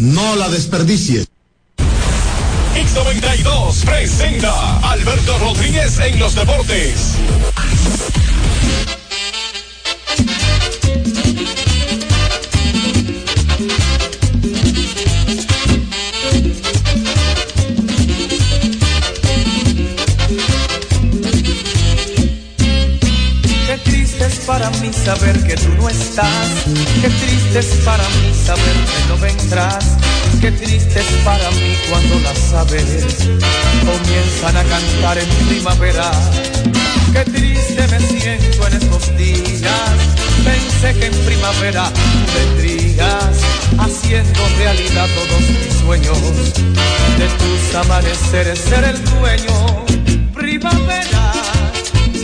no la desperdicies. X92 presenta Alberto Rodríguez en los deportes. para mí saber que tú no estás. Qué triste es para mí saber que no vendrás. Qué triste es para mí cuando las aves comienzan a cantar en primavera. Qué triste me siento en estos días. Pensé que en primavera vendrías haciendo realidad todos mis sueños. De tus amaneceres ser el dueño. Primavera,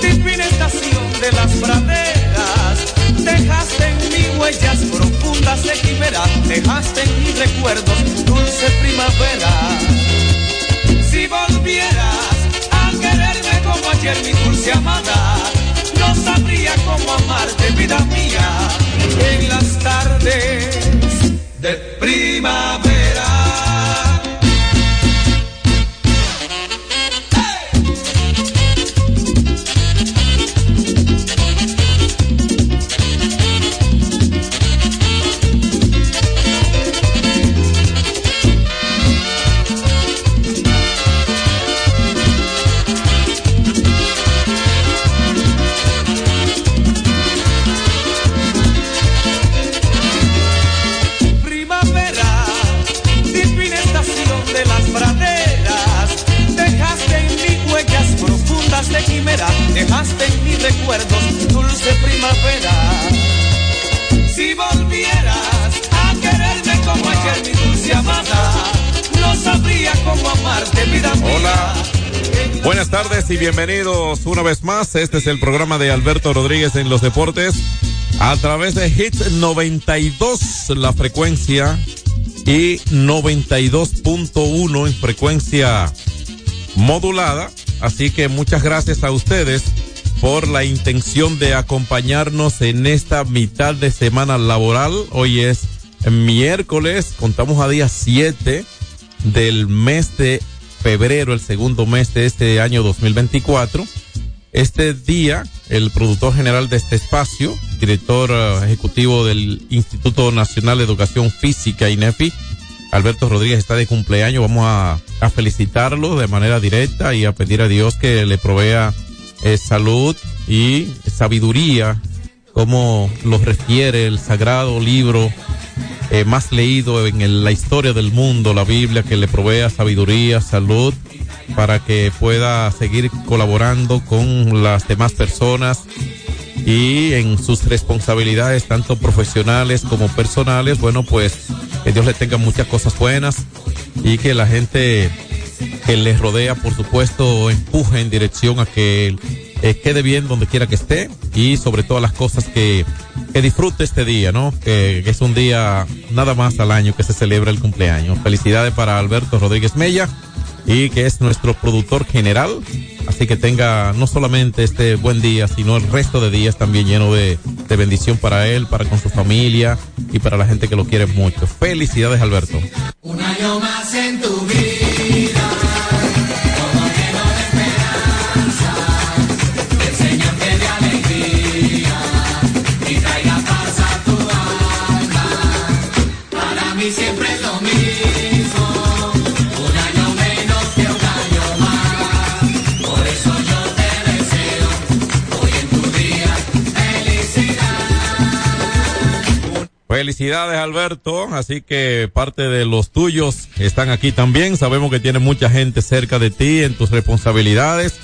divina estación de las praderas. Dejaste en mí huellas profundas de quimera, dejaste en mis recuerdos dulce primavera. Si volvieras a quererme como ayer mi dulce amada, no sabría cómo amarte, vida mía, en las tardes de primavera. Bienvenidos una vez más. Este es el programa de Alberto Rodríguez en los deportes. A través de Hits 92, la frecuencia, y 92.1 en frecuencia modulada Así que muchas gracias a ustedes por la intención de acompañarnos en esta mitad de semana laboral. Hoy es miércoles, contamos a día 7 del mes de febrero, el segundo mes de este año 2024. Este día, el productor general de este espacio, director eh, ejecutivo del Instituto Nacional de Educación Física, INEFI, Alberto Rodríguez está de cumpleaños. Vamos a, felicitarlo de manera directa y a pedir a Dios que le provea eh, salud y sabiduría, como lo refiere el sagrado libro eh, más leído en la historia del mundo, la Biblia, que le provea sabiduría, salud, para que pueda seguir colaborando con las demás personas y en sus responsabilidades, tanto profesionales como personales, bueno, pues que Dios le tenga muchas cosas buenas y que la gente que le rodea, por supuesto, empuje en dirección a que eh, quede bien donde quiera que esté y sobre todas las cosas que, que disfrute este día, ¿no? Que, es un día nada más al año que se celebra el cumpleaños. Felicidades para Alberto Rodríguez Mella y que es nuestro productor general. Así que tenga no solamente este buen día, sino el resto de días también lleno de, de bendición para él, para con su familia y para la gente que lo quiere mucho. Felicidades, Alberto. Felicidades Alberto, así que parte de los tuyos están aquí también. Sabemos que tienes mucha gente cerca de ti en tus responsabilidades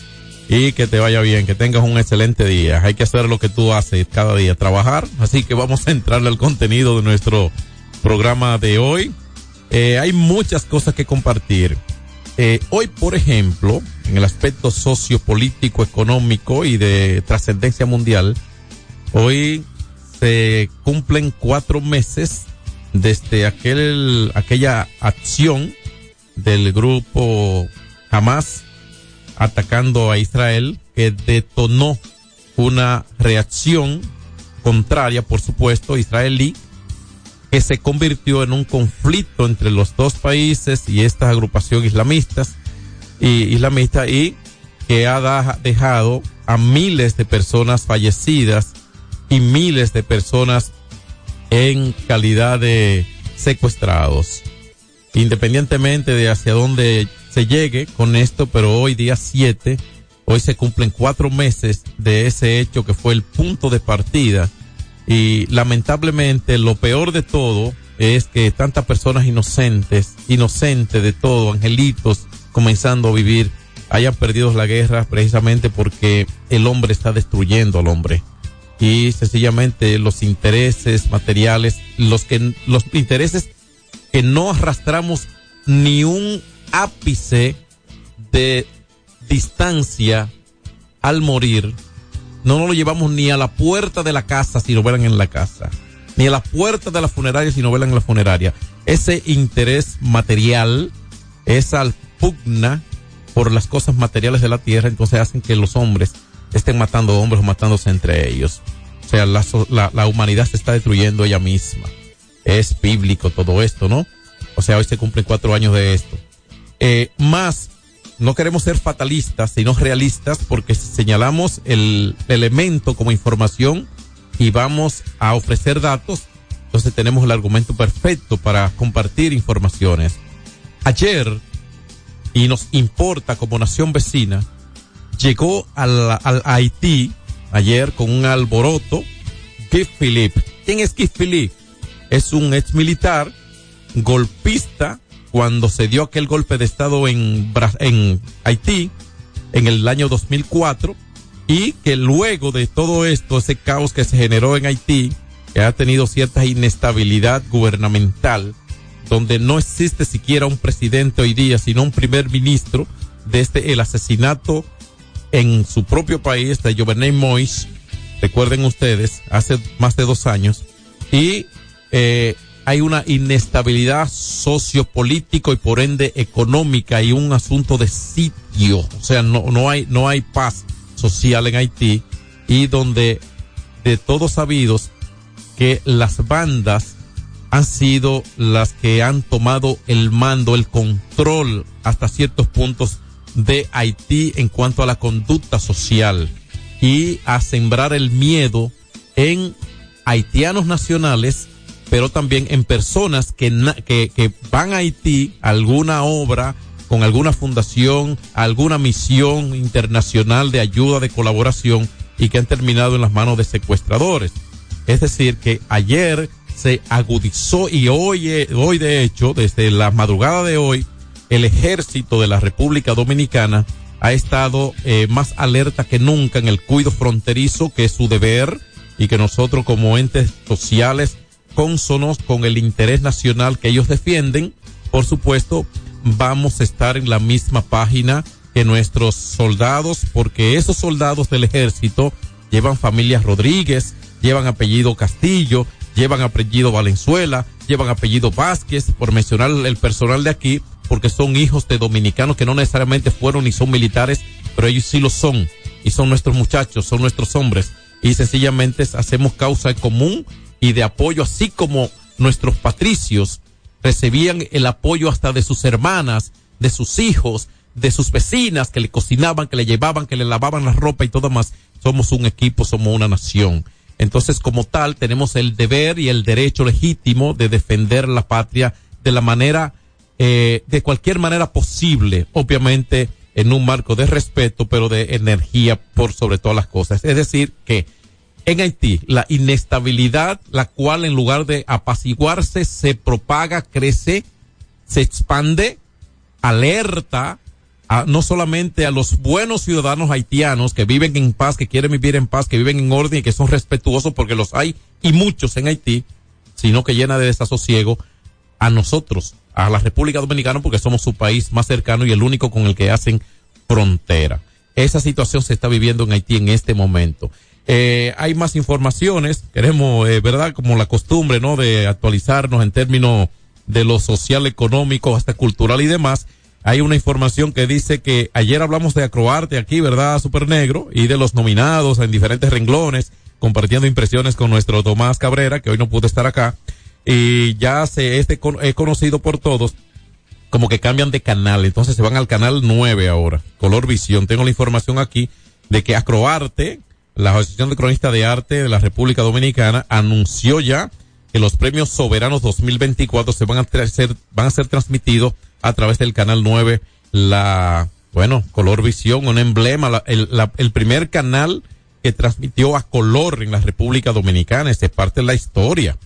y que te vaya bien, que tengas un excelente día. Hay que hacer lo que tú haces cada día, trabajar. Así que vamos a entrarle al contenido de nuestro programa de hoy. Eh, hay muchas cosas que compartir. Eh, hoy, por ejemplo, en el aspecto sociopolítico, económico y de trascendencia mundial, hoy se cumplen cuatro meses desde aquel, aquella acción del grupo Hamas atacando a Israel que detonó una reacción contraria, por supuesto, israelí que se convirtió en un conflicto entre los dos países y esta agrupación islamistas y islamista y que ha dejado a miles de personas fallecidas y miles de personas en calidad de secuestrados. Independientemente de hacia dónde se llegue con esto, pero hoy día 7, hoy se cumplen cuatro meses de ese hecho que fue el punto de partida. Y lamentablemente lo peor de todo es que tantas personas inocentes, inocentes de todo, angelitos, comenzando a vivir, hayan perdido la guerra precisamente porque el hombre está destruyendo al hombre y sencillamente los intereses materiales, los que los intereses que no arrastramos ni un ápice de distancia al morir, no nos lo llevamos ni a la puerta de la casa si lo velan en la casa, ni a la puerta de la funeraria si no velan en la funeraria. Ese interés material, esa pugna por las cosas materiales de la tierra, entonces hacen que los hombres estén matando hombres o matándose entre ellos. O sea, la, la humanidad se está destruyendo ella misma. Es bíblico todo esto, ¿no? O sea, hoy se cumplen cuatro años de esto. Eh, más, no queremos ser fatalistas, sino realistas, porque señalamos el elemento como información y vamos a ofrecer datos, entonces tenemos el argumento perfecto para compartir informaciones. Ayer, y nos importa como nación vecina, llegó al, al Haití ayer con un alboroto Guy Philippe. ¿Quién es Guy Philippe? Es un ex militar golpista cuando se dio aquel golpe de estado en, en Haití en el año 2004 y que luego de todo esto, ese caos que se generó en Haití, que ha tenido cierta inestabilidad gubernamental, donde no existe siquiera un presidente hoy día, sino un primer ministro, desde el asesinato en su propio país de Jovenel Moïse, recuerden ustedes, hace más de dos años, y eh, hay una inestabilidad sociopolítico y por ende económica y un asunto de sitio, o sea, no, no hay, no hay paz social en Haití y donde de todos sabidos que las bandas han sido las que han tomado el mando, el control hasta ciertos puntos de Haití en cuanto a la conducta social y a sembrar el miedo en haitianos nacionales, pero también en personas que, que, van a Haití alguna obra, con alguna fundación, alguna misión internacional de ayuda, de colaboración y que han terminado en las manos de secuestradores. Es decir, que ayer se agudizó y hoy, eh, hoy de hecho, desde la madrugada de hoy, el ejército de la República Dominicana ha estado eh, más alerta que nunca en el cuido fronterizo, que es su deber, y que nosotros como entes sociales cónsonos con el interés nacional que ellos defienden, por supuesto, vamos a estar en la misma página que nuestros soldados, porque esos soldados del ejército llevan familias Rodríguez, llevan apellido Castillo, llevan apellido Valenzuela, llevan apellido Vázquez, por mencionar el personal de aquí, porque son hijos de dominicanos que no necesariamente fueron ni son militares, pero ellos sí lo son, y son nuestros muchachos, son nuestros hombres, y sencillamente hacemos causa en común y de apoyo, así como nuestros patricios recibían el apoyo hasta de sus hermanas, de sus hijos, de sus vecinas que le cocinaban, que le llevaban, que le lavaban la ropa y todo más. Somos un equipo, somos una nación. Entonces, como tal, tenemos el deber y el derecho legítimo de defender la patria de la manera, eh, de cualquier manera posible, obviamente en un marco de respeto, pero de energía por sobre todas las cosas. Es decir, que en Haití, la inestabilidad, la cual en lugar de apaciguarse, se propaga, crece, se expande, alerta a, no solamente a los buenos ciudadanos haitianos que viven en paz, que quieren vivir en paz, que viven en orden y que son respetuosos porque los hay y muchos en Haití, sino que llena de desasosiego a nosotros, a la República Dominicana, porque somos su país más cercano y el único con el que hacen frontera. Esa situación se está viviendo en Haití en este momento. Eh, hay más informaciones, queremos, eh, ¿verdad? Como la costumbre, ¿no? De actualizarnos en términos de lo social, económico, hasta cultural y demás. Hay una información que dice que ayer hablamos de Acroarte aquí, ¿verdad? Super Negro, y de los nominados en diferentes renglones, compartiendo impresiones con nuestro Tomás Cabrera, que hoy no pudo estar acá. Y ya se este con- es conocido por todos como que cambian de canal, entonces se van al canal 9 ahora, Color Visión. Tengo la información aquí de que Acroarte, la Asociación de Cronistas de Arte de la República Dominicana, anunció ya que los premios soberanos 2024 se van a ser, van a ser transmitidos a través del canal 9, la, bueno, Color Visión, un emblema, la- el, la- el primer canal que transmitió a color en la República Dominicana, es parte de la historia.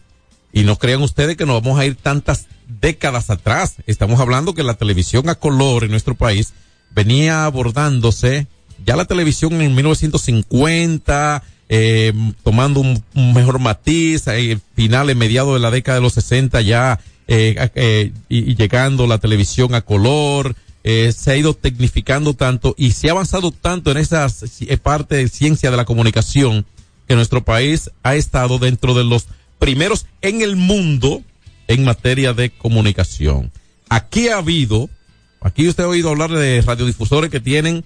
Y no crean ustedes que nos vamos a ir tantas décadas atrás. Estamos hablando que la televisión a color en nuestro país venía abordándose ya la televisión en 1950, eh, tomando un, mejor matiz, eh, finales, mediados de la década de los 60 ya eh, eh, y, y llegando la televisión a color, eh, se ha ido tecnificando tanto y se ha avanzado tanto en esa eh, parte de ciencia de la comunicación que nuestro país ha estado dentro de los primeros en el mundo en materia de comunicación. Aquí ha habido, aquí usted ha oído hablar de radiodifusores que tienen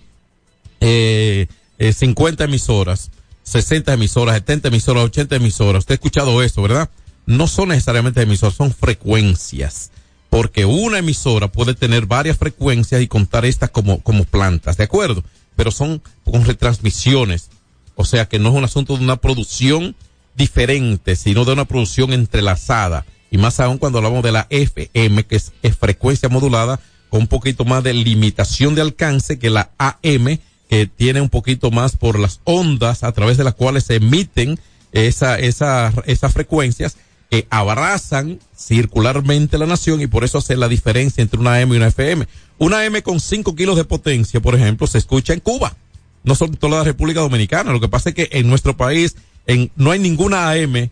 eh, eh, 50 emisoras, 60 emisoras, 70 emisoras, 80 emisoras. Usted ha escuchado eso, ¿verdad? No son necesariamente emisoras, son frecuencias. Porque una emisora puede tener varias frecuencias y contar estas como, como plantas, ¿de acuerdo? Pero son con retransmisiones. O sea que no es un asunto de una producción diferente, sino de una producción entrelazada. Y más aún cuando hablamos de la FM, que es, frecuencia modulada, con un poquito más de limitación de alcance que la AM, que tiene un poquito más por las ondas a través de las cuales se emiten esa, esa, esas frecuencias que abrazan circularmente la nación y por eso hace la diferencia entre una AM y una FM. Una AM con 5 kilos de potencia, por ejemplo, se escucha en Cuba, no solo en toda la República Dominicana. Lo que pasa es que en nuestro país en, no hay ninguna AM,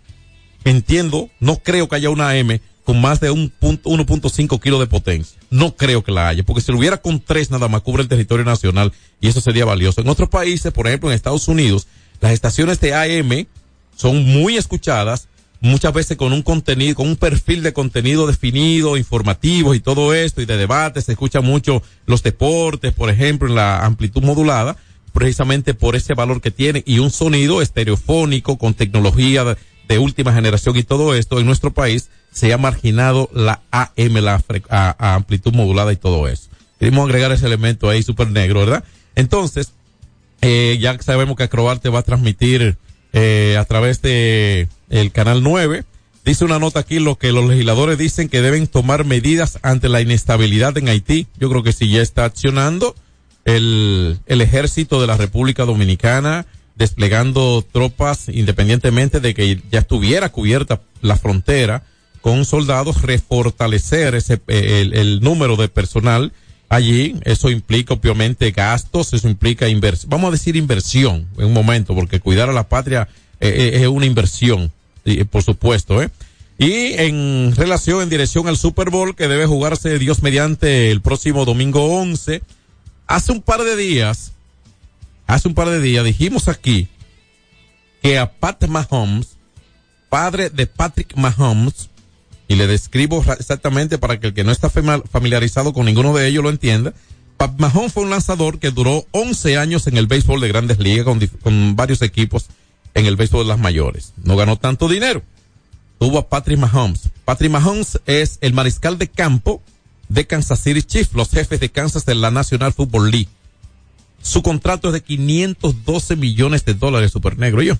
entiendo, no creo que haya una AM con más de un punto, 1.5 kilos de potencia. No creo que la haya, porque si lo hubiera con tres nada más cubre el territorio nacional y eso sería valioso. En otros países, por ejemplo en Estados Unidos, las estaciones de AM son muy escuchadas, muchas veces con un contenido, con un perfil de contenido definido, informativo y todo esto, y de debate, se escucha mucho los deportes, por ejemplo, en la amplitud modulada, precisamente por ese valor que tiene, y un sonido estereofónico con tecnología de, última generación y todo esto, en nuestro país se ha marginado la AM, la amplitud modulada y todo eso. Queremos agregar ese elemento ahí súper negro, ¿verdad? Entonces, eh, ya sabemos que Acrobarte va a transmitir eh, a través de el canal 9. Dice una nota aquí lo que los legisladores dicen que deben tomar medidas ante la inestabilidad en Haití. Yo creo que si ya está accionando el, el ejército de la República Dominicana desplegando tropas independientemente de que ya estuviera cubierta la frontera con soldados, refortalecer ese, eh, el, el número de personal allí. Eso implica obviamente gastos, eso implica inversión, vamos a decir inversión en un momento, porque cuidar a la patria eh, eh, es una inversión, eh, por supuesto, ¿eh? Y en relación, en dirección al Super Bowl que debe jugarse Dios mediante el próximo domingo 11, hace un par de días, hace un par de días dijimos aquí que a Pat Mahomes, padre de Patrick Mahomes, y le describo exactamente para que el que no está familiarizado con ninguno de ellos lo entienda. Pat Mahomes fue un lanzador que duró 11 años en el béisbol de grandes ligas con, con varios equipos en el béisbol de las mayores. No ganó tanto dinero. Tuvo a Patrick Mahomes. Patrick Mahomes es el mariscal de campo de Kansas City Chiefs, los jefes de Kansas de la National Football League. Su contrato es de 512 millones de dólares, super negro yo.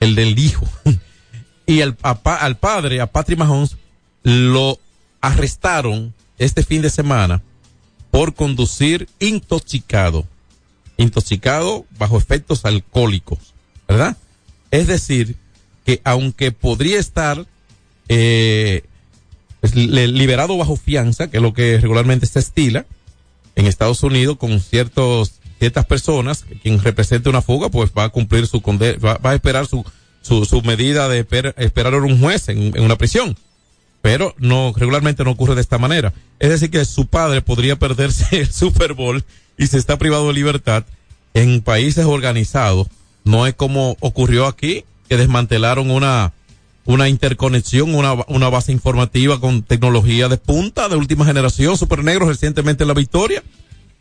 El del hijo. y el, a al padre, a Patrick Mahomes, lo arrestaron este fin de semana por conducir intoxicado. Intoxicado bajo efectos alcohólicos, ¿verdad? Es decir, que aunque podría estar eh, liberado bajo fianza, que es lo que regularmente se estila en Estados Unidos con ciertos ciertas personas, quien represente una fuga, pues va a cumplir su conde va, a esperar su, su, su medida de esper- esperar a un juez en, en una prisión. Pero no, regularmente no ocurre de esta manera. Es decir, que su padre podría perderse el Super Bowl y se está privado de libertad en países organizados. No es como ocurrió aquí, que desmantelaron una, una interconexión, una, una base informativa con tecnología de punta de última generación, Super Negro recientemente en la victoria.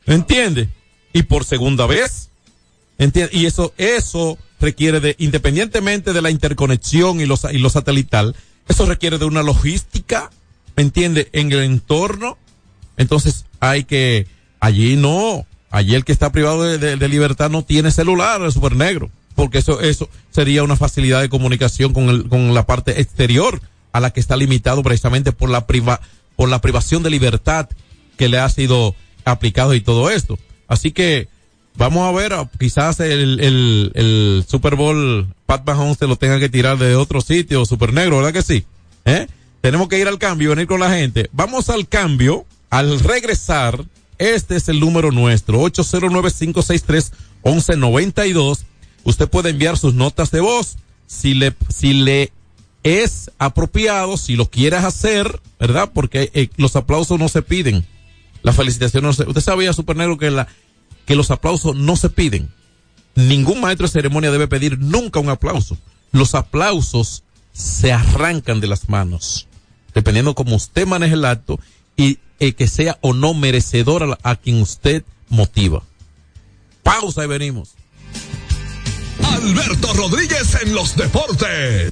¿Entiende? Y por segunda vez. ¿Entiende? Y eso, eso requiere de, independientemente de la interconexión y los, y lo satelital, Eso requiere de una logística, ¿me entiende? En el entorno. Entonces hay que, allí no, allí el que está privado de, de- de libertad no tiene celular, el super negro. Porque eso, eso sería una facilidad de comunicación con el, con la parte exterior a la que está limitado precisamente por la priva, por la privación de libertad que le ha sido aplicado y todo esto. Así que vamos a ver, quizás el, el, el Super Bowl Pat Mahomes se lo tenga que tirar de otro sitio, Super Negro, ¿verdad que sí? ¿Eh? Tenemos que ir al cambio venir con la gente. Vamos al cambio. Al regresar, este es el número nuestro, 809-563-1192. Usted puede enviar sus notas de voz. Si le, si le es apropiado, si lo quieres hacer, ¿verdad? Porque eh, los aplausos no se piden. La felicitación no se, usted sabía, Super Negro, que la, que los aplausos no se piden. Ningún maestro de ceremonia debe pedir nunca un aplauso. Los aplausos se arrancan de las manos, dependiendo cómo usted maneje el acto y eh, que sea o no merecedor a, quien usted motiva. Pausa y venimos. Alberto Rodríguez en los deportes.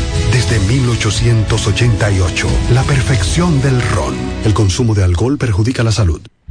desde 1888, la perfección del ron. El consumo de alcohol perjudica la salud.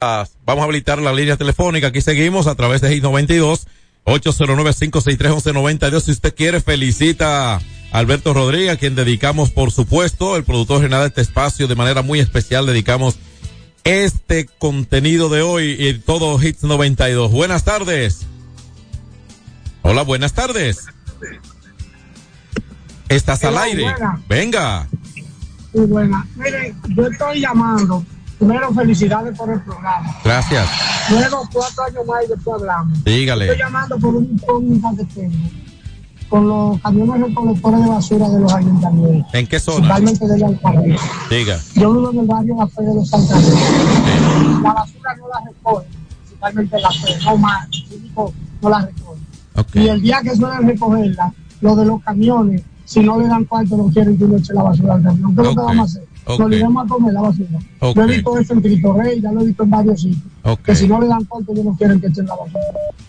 Vamos a habilitar la línea telefónica. Aquí seguimos a través de I92 809-563-1192. Si usted quiere, felicita a Alberto Rodríguez, a quien dedicamos, por supuesto, el productor general de este espacio, de manera muy especial, dedicamos este contenido de hoy y todo Hits 92. Buenas tardes. Hola, buenas tardes. Estás al aire. buena. Venga. Muy buena. Miren, yo estoy llamando. Primero, felicidades por el programa. Gracias. Luego, cuatro años más y después hablamos. Dígale. Estoy llamando por un incógnita que tengo. Con los camiones recolectores de basura de los ayuntamientos. ¿En qué zona? Principalmente de la alcaldía. Diga. Yo vivo en el barrio La Fe de los Santa Cruz. La basura no la recoge, principalmente la fe, no más, no la recoge. Y el día que suelen recogerla, lo de los camiones, si no le dan cuarto, no quieren que uno eche la basura al camión. ¿Qué es lo que vamos a hacer? Ok. Nos iremos a comer la basura. Yo he visto eso en Cristo Rey, ya lo he visto en varios sitios. Que si no le dan cuarto, ellos no quieren que echen la basura.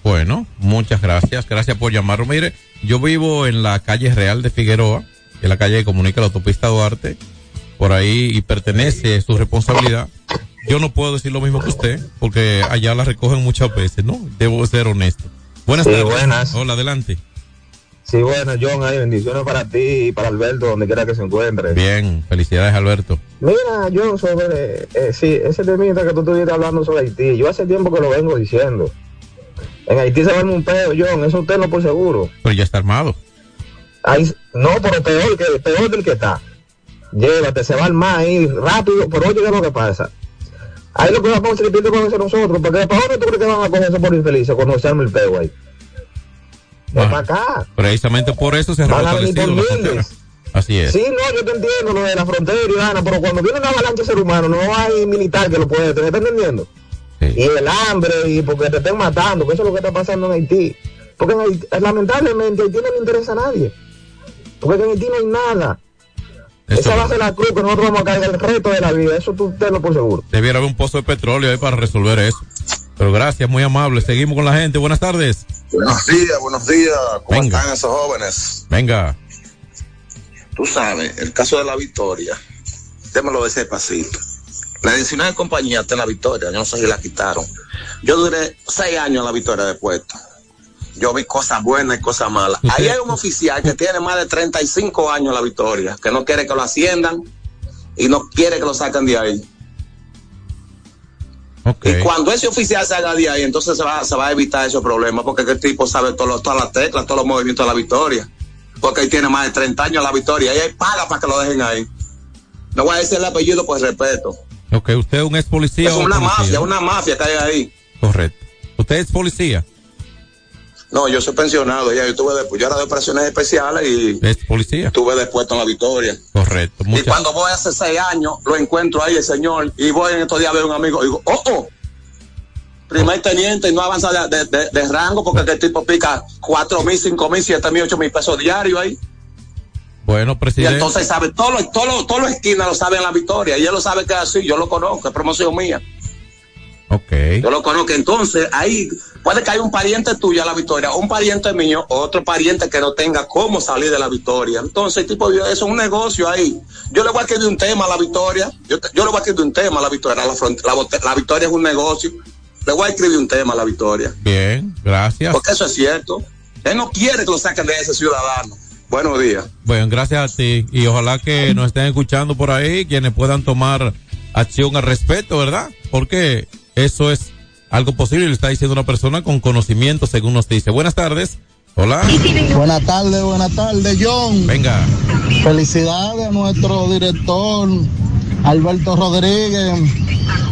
Bueno, muchas gracias. Gracias por llamarlo. Mire, yo vivo en la calle Real de Figueroa, que es la calle que comunica la autopista Duarte, por ahí y pertenece su responsabilidad. Yo no puedo decir lo mismo que usted, porque allá la recogen muchas veces, ¿no? Debo ser honesto. Buenas Sí, tardes. buenas. Hola, adelante. Sí, bueno, John, hay bendiciones para ti y para Alberto, donde quiera que se encuentre. Bien, felicidades, Alberto. Mira, yo sobre, eh, sí, ese temita que tú estuviste hablando sobre Haití, yo hace tiempo que lo vengo diciendo. En Haití se arma un pedo, John, eso usted no por seguro. Pero ya está armado. Ahí, no, pero peor, que, peor del que está. Llévate, se va al mar ahí rápido, pero oye, ¿qué es lo que pasa? Ahí lo que vamos a hacer a nosotros, porque ¿para dónde tú crees que van a coger eso por infelices cuando se el peo ahí? Para acá. Precisamente por eso se ha Van a venir fortalecido por la miles. frontera. Así es. Sí, no, yo te entiendo lo de la frontera y pero cuando viene una avalancha de ser humano, no hay militar que lo puede detener, ¿me estás entendiendo? Y el hambre, y porque te estén matando, que eso es lo que está pasando en Haití. Porque en Haití, lamentablemente Haití no le interesa a nadie. Porque en Haití no hay nada. Esa va a ser la cruz que nosotros vamos a cargar el resto de la vida, eso tú tenlo por seguro. Debiera haber un pozo de petróleo ahí para resolver eso. Pero gracias, muy amable. Seguimos con la gente. Buenas tardes. Buenos días, buenos días. ¿Cómo Venga. están esos jóvenes? Venga. Tú sabes, el caso de la victoria, démoslo de ese pasito. La 19 compañía está en la victoria, yo no sé si la quitaron. Yo duré seis años en la victoria de puesto. Yo vi cosas buenas y cosas malas. Ahí hay un oficial que tiene más de 35 años en la victoria, que no quiere que lo asciendan y no quiere que lo saquen de ahí. Y cuando ese oficial salga de ahí, entonces se va, se va a evitar esos problemas, porque el tipo sabe todas las teclas, todos los movimientos de la victoria. Porque él tiene más de 30 años la victoria y hay paga para que lo dejen ahí. No voy a decir el apellido por respeto. Ok, usted es un ex policía. Es una policía? mafia, una mafia que hay ahí. Correcto. ¿Usted es policía? No, yo soy pensionado, ya yo tuve después, yo era de operaciones especiales y ¿Es policía? estuve después en la victoria. Correcto. Y Muchas cuando voy hace seis años, lo encuentro ahí el señor, y voy en estos días a ver a un amigo, y digo, oh, oh, primer teniente y no avanza de, de- de- de rango porque el tipo pica cuatro mil, cinco mil, siete mil, ocho mil pesos diarios ahí. Bueno, Y presidente. entonces sabe, todos los, todos los esquinas lo saben en la victoria, y él lo sabe que es así, yo lo conozco, es promoción mía. Ok. Yo lo conozco, entonces ahí puede que haya un pariente tuyo a la victoria, un pariente mío, otro pariente que no tenga cómo salir de la victoria. Entonces, tipo, eso es un negocio ahí. Yo le voy a escribir un tema a la victoria, yo, le voy a escribir un tema a la victoria, la, la, la victoria es un negocio, le voy a escribir un tema a la victoria, Bien, gracias. porque eso es cierto. Él no quiere que lo saquen de ese ciudadano. Buenos días. Bueno, gracias a ti. Y ojalá que nos estén escuchando por ahí, quienes puedan tomar acción al respecto, ¿verdad? Porque eso es algo posible, lo está diciendo una persona con conocimiento, según nos dice. Buenas tardes. Hola. Buenas tardes, buenas tardes, John. Venga. Felicidades a nuestro director Alberto Rodríguez.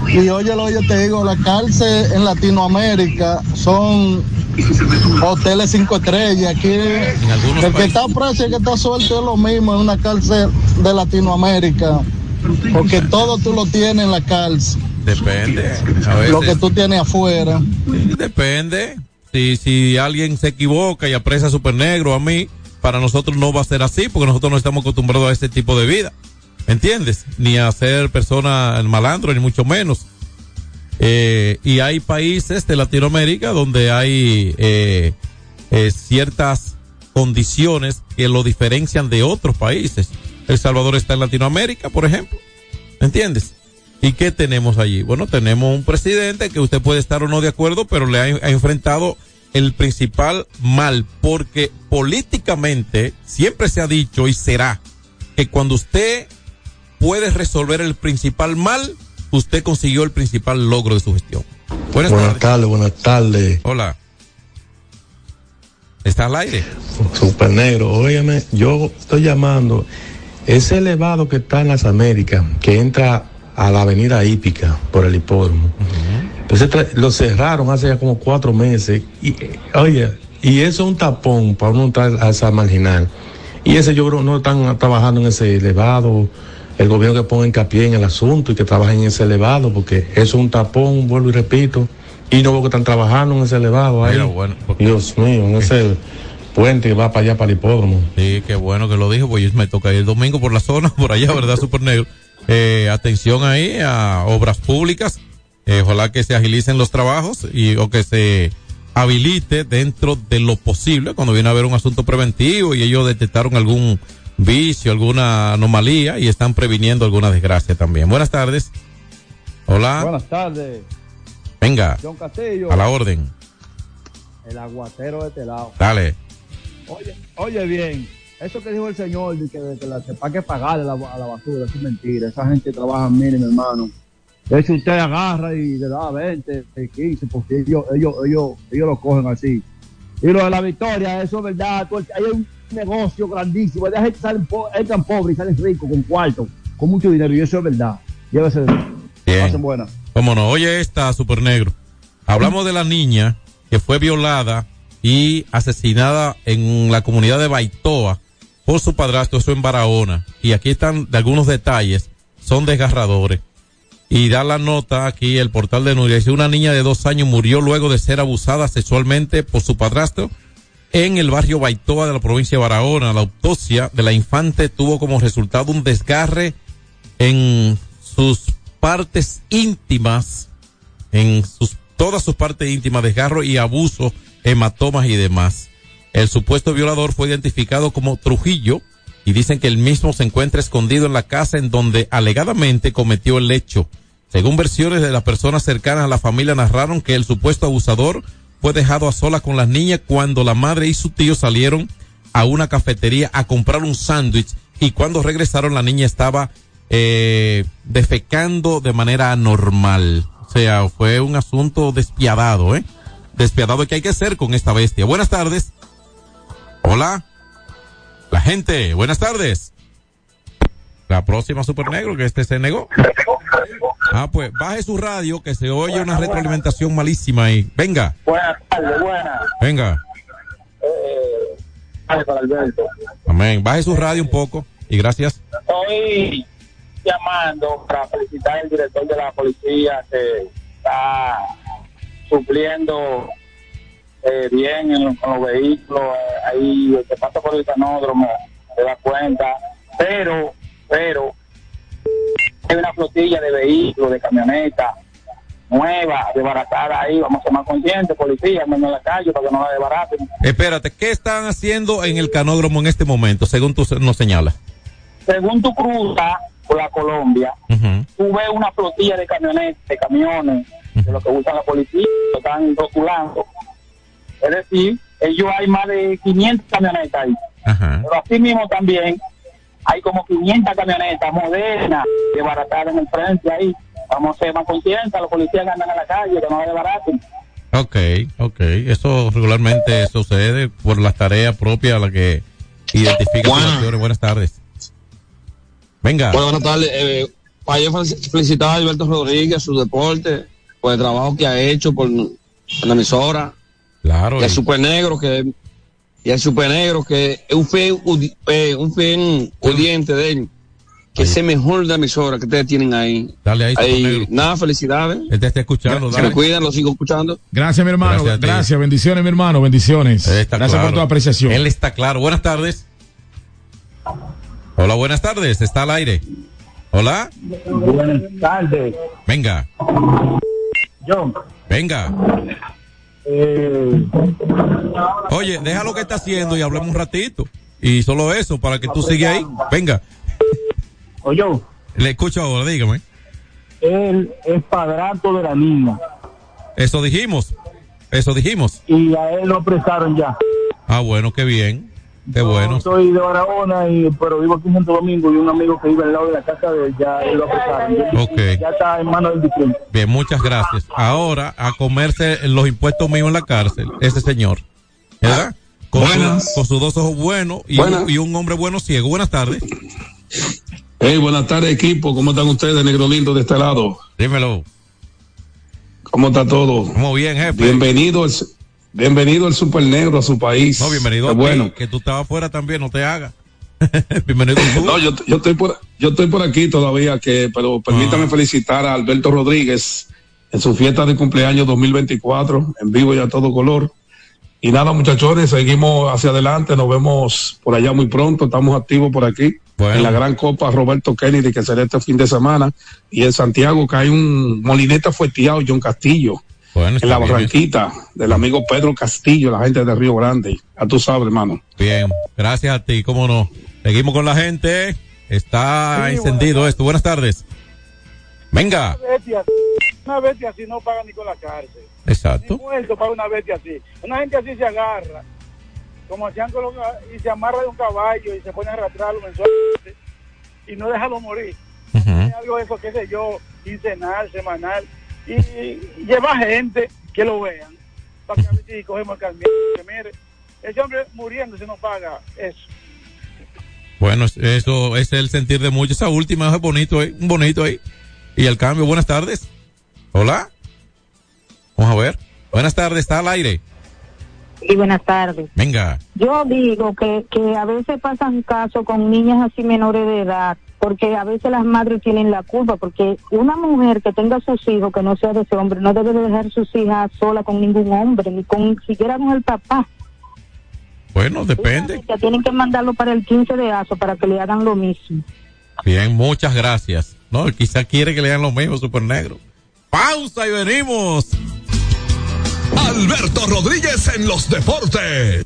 Y óyelo, yo te digo, la cárcel en Latinoamérica son hoteles cinco estrellas. Aquí el que está preso y el que está suelto es lo mismo en una cárcel de Latinoamérica. Porque todo tú lo tienes en la cárcel. Depende. A veces. Lo que tú tienes afuera. Sí, Depende. Si, si alguien se equivoca y aprecia a Super Negro a mí, para nosotros no va a ser así, porque nosotros no estamos acostumbrados a este tipo de vida. ¿Entiendes? Ni a ser persona malandro, ni mucho menos. Eh, y hay países de Latinoamérica donde hay eh, eh, ciertas condiciones que lo diferencian de otros países. El Salvador está en Latinoamérica, por ejemplo. ¿Entiendes? ¿Y qué tenemos allí? Bueno, tenemos un presidente que usted puede estar o no de acuerdo, pero le ha, ha enfrentado el principal mal, porque políticamente siempre se ha dicho y será que cuando usted puede resolver el principal mal, usted consiguió el principal logro de su gestión. Buenas, Buenas tardes. tardes, buenas tardes. Hola. ¿Está al aire? Super negro, óyeme, yo estoy llamando. Ese elevado que está en las Américas, que entra a la avenida hípica por el hipódromo, entonces tra- lo cerraron hace ya como cuatro meses. Y, oye, y eso es un tapón para uno entrar a esa marginal. Y ese yo creo no están trabajando en ese elevado. El gobierno que ponga hincapié en el asunto y que trabajen en ese elevado, porque eso es un tapón, vuelvo y repito. Y no veo que están trabajando en ese elevado ahí. Bueno, Dios mío, en ese puente que va para allá para el hipódromo. Sí, qué bueno que lo dijo, pues me toca ir el domingo por la zona, por allá, ¿verdad? Super negro. Eh, atención ahí a obras públicas. Eh, ojalá que se agilicen los trabajos y o que se habilite dentro de lo posible cuando viene a haber un asunto preventivo y ellos detectaron algún vicio, alguna anomalía y están previniendo alguna desgracia también. Buenas tardes. Hola. Buenas tardes. Venga. John Castillo. A la orden. El aguatero de este lado. Dale. Oye, oye bien, eso que dijo el señor de que, de que la, que para que pagarle la- a la basura, eso es mentira. Esa gente trabaja, miren, hermano. Eso usted agarra y le da 20, 15, porque ellos, ellos, ellos, ellos lo cogen así. Y lo de la victoria, eso es verdad. Hay un negocio grandísimo. Hay gente que salen entran pobres y salen ricos con cuarto, con mucho dinero, y eso es verdad. Llévese de Bien. Pasen buena. Cómo no, oye esta, Super Negro. Hablamos de la niña que fue violada y asesinada en la comunidad de Baitoa por su padrastro, eso en Barahona. Y aquí están algunos detalles, son desgarradores. Y da la nota aquí el portal de Nuria. Una niña de dos años murió luego de ser abusada sexualmente por su padrastro en el barrio Baitoa de la provincia de Barahona. La autopsia de la infante tuvo como resultado un desgarre en sus partes íntimas, en sus todas sus partes íntimas, desgarro y abuso, hematomas y demás. El supuesto violador fue identificado como Trujillo y dicen que el mismo se encuentra escondido en la casa en donde alegadamente cometió el hecho. Según versiones de las personas cercanas a la familia narraron que el supuesto abusador fue dejado a solas con las niñas cuando la madre y su tío salieron a una cafetería a comprar un sándwich y cuando regresaron la niña estaba eh, defecando de manera anormal. O sea, fue un asunto despiadado, ¿eh? Despiadado que hay que hacer con esta bestia. Buenas tardes. Hola. La gente, buenas tardes. La próxima Super Negro, que este se negó. Ah, pues baje su radio, que se oye una retroalimentación malísima ahí. Venga, Buenas tardes, buenas. venga. Eh, Alberto. Amén. Baje su radio un poco y gracias. Estoy llamando para felicitar al director de la policía que está supliendo eh, bien en, con los vehículos. eh, ahí el que pasa por el canódromo se da cuenta. Pero, pero, hay una flotilla de vehículos, de camionetas nueva, desbaratada ahí. Vamos a ser más conscientes, policía, menos en la calle para que no la desbaraten. Espérate, ¿qué están haciendo en el canódromo en este momento, según tú nos señalas? según tu cruza por la Colombia, tú ves una flotilla de camionetas, de camiones, de lo que usan la policía, lo están rotulando. Es decir, ellos hay más de 500 camionetas ahí. Ajá. Pero así mismo también hay como 500 camionetas modernas, desbaratadas en el frente ahí. Vamos a ser más conscientes, los policías que andan en la calle, que no desbaraten. Ok, ok. Eso regularmente sucede por las tareas propias a las que identifican situaciones. Buenas tardes. Venga. Bueno, buenas tardes. Eh, para yo fel- felicitar a Alberto Rodríguez, su deporte, por el trabajo que ha hecho por la emisora. Claro. Y al Super Negro, que y al Super Negro, que es un udi- eh, un fiel oyente de él, que es el mejor de la emisora que ustedes tienen ahí. Dale ahí, Negro. nada, felicidades. Él te está escuchando, Se dale. me cuidan, lo sigo escuchando. Gracias, mi hermano. Gracias bendiciones, mi hermano. Bendiciones. Está Gracias claro. por tu apreciación. Él está claro. Buenas tardes. Hola, buenas tardes. Está al aire. Hola. Buenas tardes. Venga. John. Venga. Eh, Oye, deja lo que está haciendo y hablemos un ratito. Y solo eso, para que tú sigas ahí. Venga. Oye, Le escucho ahora, dígame. él es padrato de la niña Eso dijimos. Eso dijimos. y a él lo apresaron ya. Ah, bueno, qué bien. Qué bueno. Yo soy de Barahona, y, pero vivo aquí en Santo Domingo y un amigo que vive al lado de la casa de él, ya lo apresaron. Ok. Ya está en manos del distrito. Bien, muchas gracias. Ahora, a comerse los impuestos míos en la cárcel, ese señor. ¿Verdad? Con, su- con sus dos ojos buenos y, Buenas. un, y un hombre bueno ciego. Buenas tardes. Hey, buenas tardes, equipo. ¿Cómo están ustedes, negro lindo, de este lado? Dímelo. ¿Cómo está todo? Muy bien, jefe. Bienvenido el, bienvenido el super negro a su país. No, bienvenido a ti, bueno. que tú estabas afuera también, no te hagas. bienvenido tú. No, yo, yo estoy por, yo estoy por aquí todavía, que, pero permítame Ah. felicitar a Alberto Rodríguez en su fiesta de cumpleaños 2024, en vivo y a todo color. Y nada, muchachones, seguimos hacia adelante, nos vemos por allá muy pronto, estamos activos por aquí. En la gran copa Roberto Kennedy, que será este fin de semana. Y en Santiago, que hay un molineta fueteado, John Castillo. Bueno, en la bien. Barranquita, del amigo Pedro Castillo, la gente de Río Grande. Ya tú sabes, hermano. Bien, gracias a ti, cómo no. Seguimos con la gente. Está Sí, encendido esto. Buenas tardes. Venga. Una bestia, una bestia así no paga ni con la cárcel. Exacto. Ni muerto para una bestia así. Una gente así se agarra, como hacían con los, y se amarra de un caballo y se pone a arrastrarlo mensualmente y no dejarlo morir. Es algo de eso, qué sé yo, quincenal, semanal. Y, y lleva gente que lo vean para que a ver si cogemos el cambio. Que mire, ese hombre muriendo si no paga eso. Bueno, es- eso es el sentir de muchos. Esa última es bonito ahí, un bonito ahí. Y el cambio, buenas tardes. Hola. Vamos a ver. Buenas tardes, está al aire. Y buenas tardes. Venga. Yo digo que, que a veces pasan casos con niñas así menores de edad, porque a veces las madres tienen la culpa, porque una mujer que tenga sus hijos, que no sea de ese hombre, no debe de dejar sus hijas sola con ningún hombre, ni con siquiera con el papá. Bueno, depende. Que tienen que mandarlo para el 15 de aso para que le hagan lo mismo. Bien, muchas gracias. No, quizá quiere que le hagan lo mismo, super negro. Pausa y venimos. Alberto Rodríguez en los deportes.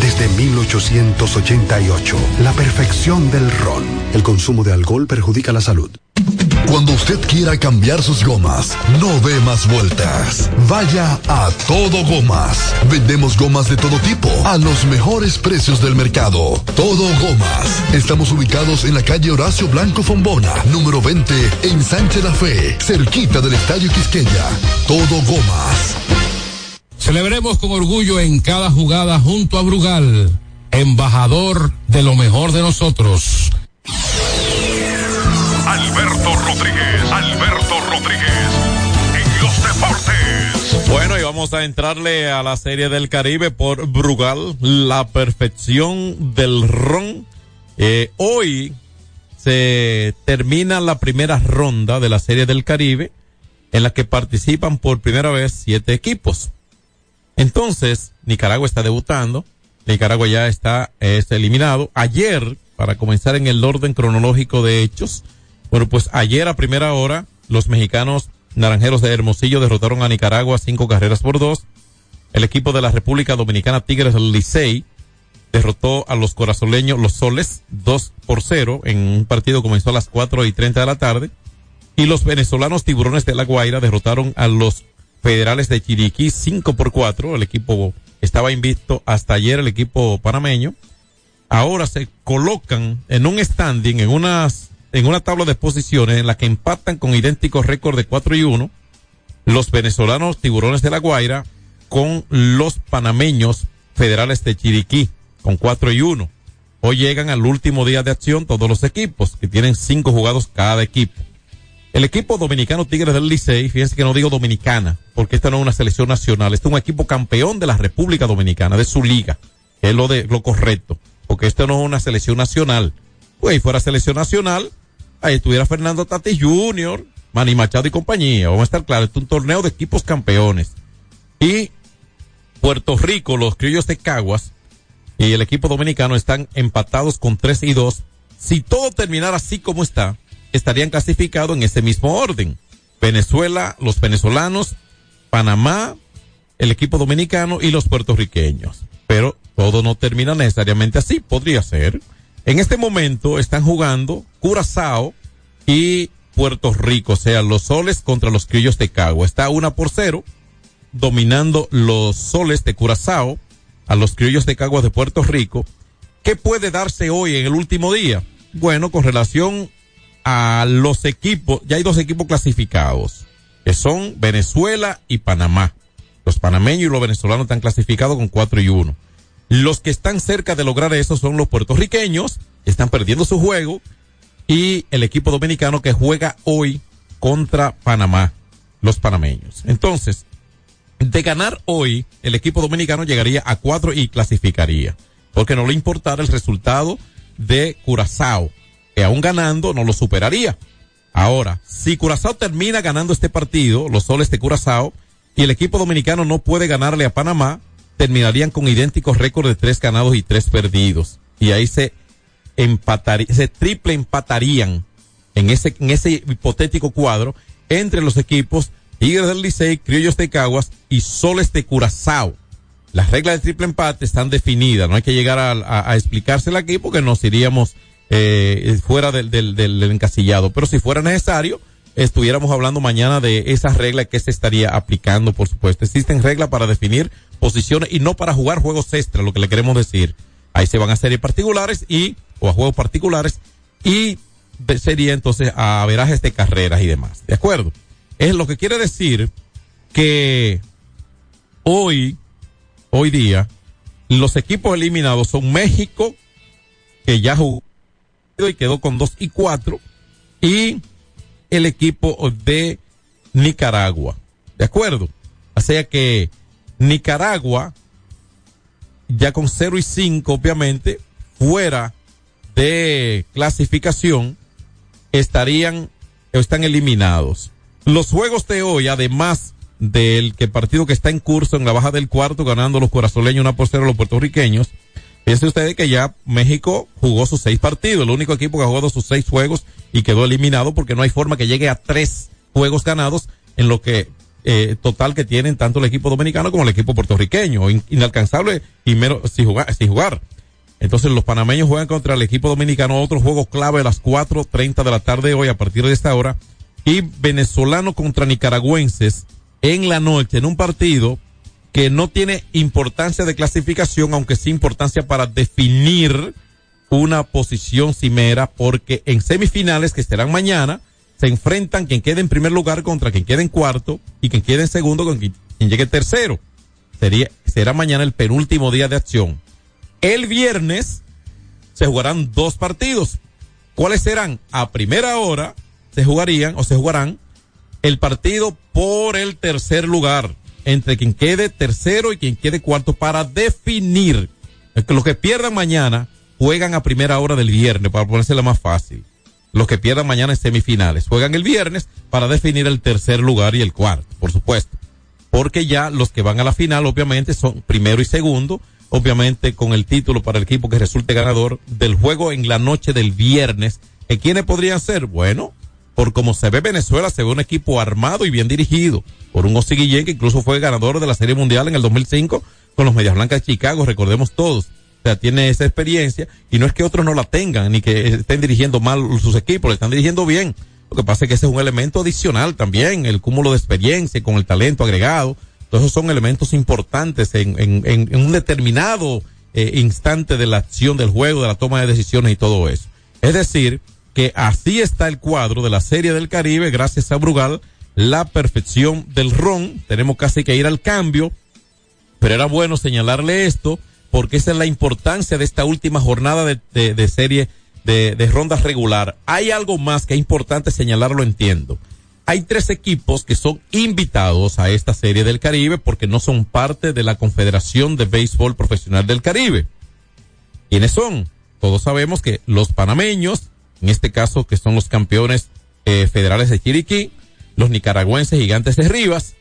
desde 1888, la perfección del ron. El consumo de alcohol perjudica la salud. Cuando usted quiera cambiar sus gomas, no dé más vueltas. Vaya a Todo Gomas. Vendemos gomas de todo tipo a los mejores precios del mercado. Todo Gomas. Estamos ubicados en la calle Horacio Blanco Fombona, número 20, en Sánchez La Fe, cerquita del Estadio Quisqueya. Todo Gomas. Celebremos con orgullo en cada jugada junto a Brugal, embajador de lo mejor de nosotros. Alberto Rodríguez, Alberto Rodríguez, en los deportes. Bueno, y vamos a entrarle a la Serie del Caribe por Brugal, la perfección del ron. Eh, hoy se termina la primera ronda de la Serie del Caribe, en la que participan por primera vez siete equipos. Entonces, Nicaragua está debutando. Nicaragua ya está es eliminado. Ayer, para comenzar en el orden cronológico de hechos, bueno, pues ayer a primera hora, los mexicanos naranjeros de Hermosillo derrotaron a Nicaragua cinco carreras por dos. El equipo de la República Dominicana Tigres Licey derrotó a los corazoleños, los soles, dos por cero en un partido comenzó a las cuatro y treinta de la tarde. Y los venezolanos tiburones de La Guaira derrotaron a los federales de Chiriquí 5 por 4. El equipo estaba invicto hasta ayer, el equipo panameño. Ahora se colocan en un standing, en unas, en una tabla de posiciones en la que empatan con idénticos récord de 4 y 1 los venezolanos tiburones de la Guaira con los panameños federales de Chiriquí con 4 y 1. Hoy llegan al último día de acción todos los equipos que tienen cinco jugados cada equipo. El equipo dominicano Tigres del Licey, fíjense que no digo dominicana, porque esta no es una selección nacional, este es un equipo campeón de la República Dominicana, de su liga, que es lo de lo correcto, porque esto no es una selección nacional. Pues si fuera selección nacional, ahí estuviera Fernando Tati Jr., Manny Machado y compañía, vamos a estar claros, este es un torneo de equipos campeones. Y Puerto Rico, los criollos de Caguas y el equipo dominicano están empatados con 3 y 2. Si todo terminara así como está, estarían clasificados en ese mismo orden. Venezuela, los venezolanos, Panamá, el equipo dominicano y los puertorriqueños. Pero todo no termina necesariamente así, podría ser. En este momento están jugando Curazao y Puerto Rico, o sea, los soles contra los criollos de Cagua. Está una por cero, dominando los soles de Curazao a los criollos de Caguas de Puerto Rico. ¿Qué puede darse hoy en el último día? Bueno, con relación a los equipos, ya hay dos equipos clasificados, que son Venezuela y Panamá. Los panameños y los venezolanos están clasificados con 4 y 1. Los que están cerca de lograr eso son los puertorriqueños, están perdiendo su juego, y el equipo dominicano que juega hoy contra Panamá, los panameños. Entonces, de ganar hoy, el equipo dominicano llegaría a 4 y clasificaría, porque no le importara el resultado de Curazao que aún ganando no lo superaría. Ahora, si Curazao termina ganando este partido, los soles de Curazao, y el equipo dominicano no puede ganarle a Panamá, terminarían con idénticos récords de tres ganados y tres perdidos. Y ahí se empataría, se triple empatarían en ese, en ese hipotético cuadro entre los equipos Tigres del Licey, Criollos de Caguas y Soles de Curazao. Las reglas de triple empate están definidas, no hay que llegar a, a, a aquí porque nos iríamos eh, fuera del, del, del, encasillado. Pero si fuera necesario, estuviéramos hablando mañana de esas reglas que se estaría aplicando, por supuesto. Existen reglas para definir posiciones y no para jugar juegos extra, lo que le queremos decir. Ahí se van a series particulares y, o a juegos particulares, y sería entonces a verajes de carreras y demás. ¿De acuerdo? Es lo que quiere decir que hoy, hoy día, los equipos eliminados son México, que ya jugó y quedó con 2 y 4, y el equipo de Nicaragua. ¿De acuerdo? O sea que Nicaragua, ya con 0 y 5, obviamente, fuera de clasificación, estarían, están eliminados. Los juegos de hoy, además del que partido que está en curso en la baja del cuarto, ganando los corazoleños una por cero los puertorriqueños, Fíjense ustedes que ya México jugó sus seis partidos, el único equipo que ha jugado sus seis juegos y quedó eliminado porque no hay forma que llegue a tres juegos ganados en lo que eh, total que tienen tanto el equipo dominicano como el equipo puertorriqueño, In- inalcanzable y sin jugar, sin jugar. Entonces los panameños juegan contra el equipo dominicano otro juego clave a las 4.30 de la tarde hoy a partir de esta hora y venezolano contra nicaragüenses en la noche en un partido que no tiene importancia de clasificación, aunque sí importancia para definir una posición cimera, porque en semifinales que serán mañana, se enfrentan quien quede en primer lugar contra quien quede en cuarto y quien quede en segundo con quien, quien llegue tercero. Sería, será mañana el penúltimo día de acción. El viernes se jugarán dos partidos. ¿Cuáles serán? A primera hora se jugarían o se jugarán el partido por el tercer lugar entre quien quede tercero y quien quede cuarto para definir los que pierdan mañana juegan a primera hora del viernes para ponérsela más fácil. Los que pierdan mañana en semifinales juegan el viernes para definir el tercer lugar y el cuarto, por supuesto. Porque ya los que van a la final obviamente son primero y segundo, obviamente con el título para el equipo que resulte ganador del juego en la noche del viernes. ¿Que quiénes podrían ser? Bueno, por como se ve Venezuela, se ve un equipo armado y bien dirigido por un Guillén que incluso fue ganador de la Serie Mundial en el 2005 con los Medias Blancas de Chicago, recordemos todos. O sea, tiene esa experiencia y no es que otros no la tengan ni que estén dirigiendo mal sus equipos, le están dirigiendo bien. Lo que pasa es que ese es un elemento adicional también, el cúmulo de experiencia con el talento agregado. Todos esos son elementos importantes en, en, en, en un determinado eh, instante de la acción del juego, de la toma de decisiones y todo eso. Es decir, que así está el cuadro de la Serie del Caribe, gracias a Brugal, la perfección del ron. Tenemos casi que ir al cambio, pero era bueno señalarle esto, porque esa es la importancia de esta última jornada de, de, serie de, de ronda regular. Hay algo más que es importante señalarlo, entiendo. Hay tres equipos que son invitados a esta serie del Caribe porque no son parte de la Confederación de Béisbol Profesional del Caribe. ¿Quiénes son? Todos sabemos que los panameños, en este caso que son los campeones eh, federales de Chiriquí, los nicaragüenses gigantes de Rivas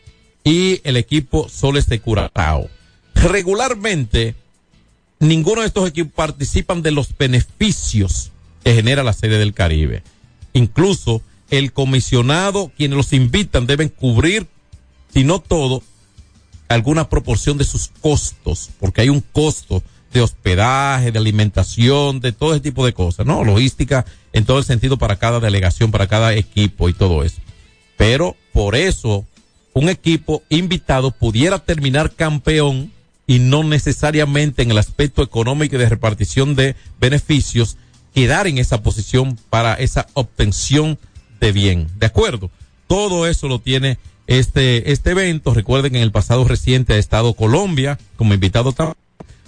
y el equipo Soles de Curazao. Regularmente, ninguno de estos equipos participan de los beneficios que genera la Serie del Caribe. Incluso el comisionado, quienes los invitan, deben cubrir, si no todo, alguna proporción de sus costos, porque hay un costo de hospedaje, de alimentación, de todo ese tipo de cosas, ¿no? Logística en todo el sentido para cada delegación, para cada equipo y todo eso. Pero por eso, un equipo invitado pudiera terminar campeón y no necesariamente en el aspecto económico y de repartición de beneficios quedar en esa posición para esa obtención de bien. ¿De acuerdo? Todo eso lo tiene este, este evento. Recuerden que en el pasado reciente ha estado Colombia como invitado también.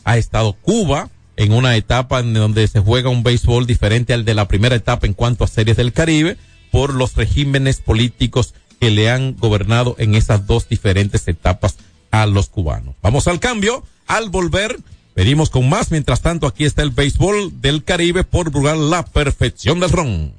Ha estado Cuba en una etapa en donde se juega un béisbol diferente al de la primera etapa en cuanto a series del Caribe por los regímenes políticos que le han gobernado en esas dos diferentes etapas a los cubanos. Vamos al cambio. Al volver, venimos con más. Mientras tanto, aquí está el béisbol del Caribe por Brugal, la perfección del ron.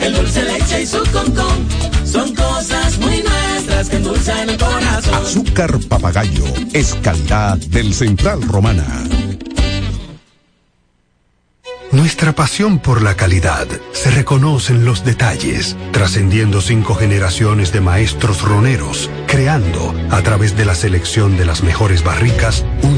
el dulce leche y su concón. Son cosas muy nuestras que endulzan el corazón. Azúcar papagayo es calidad del Central Romana. Nuestra pasión por la calidad se reconoce en los detalles, trascendiendo cinco generaciones de maestros roneros, creando, a través de la selección de las mejores barricas, un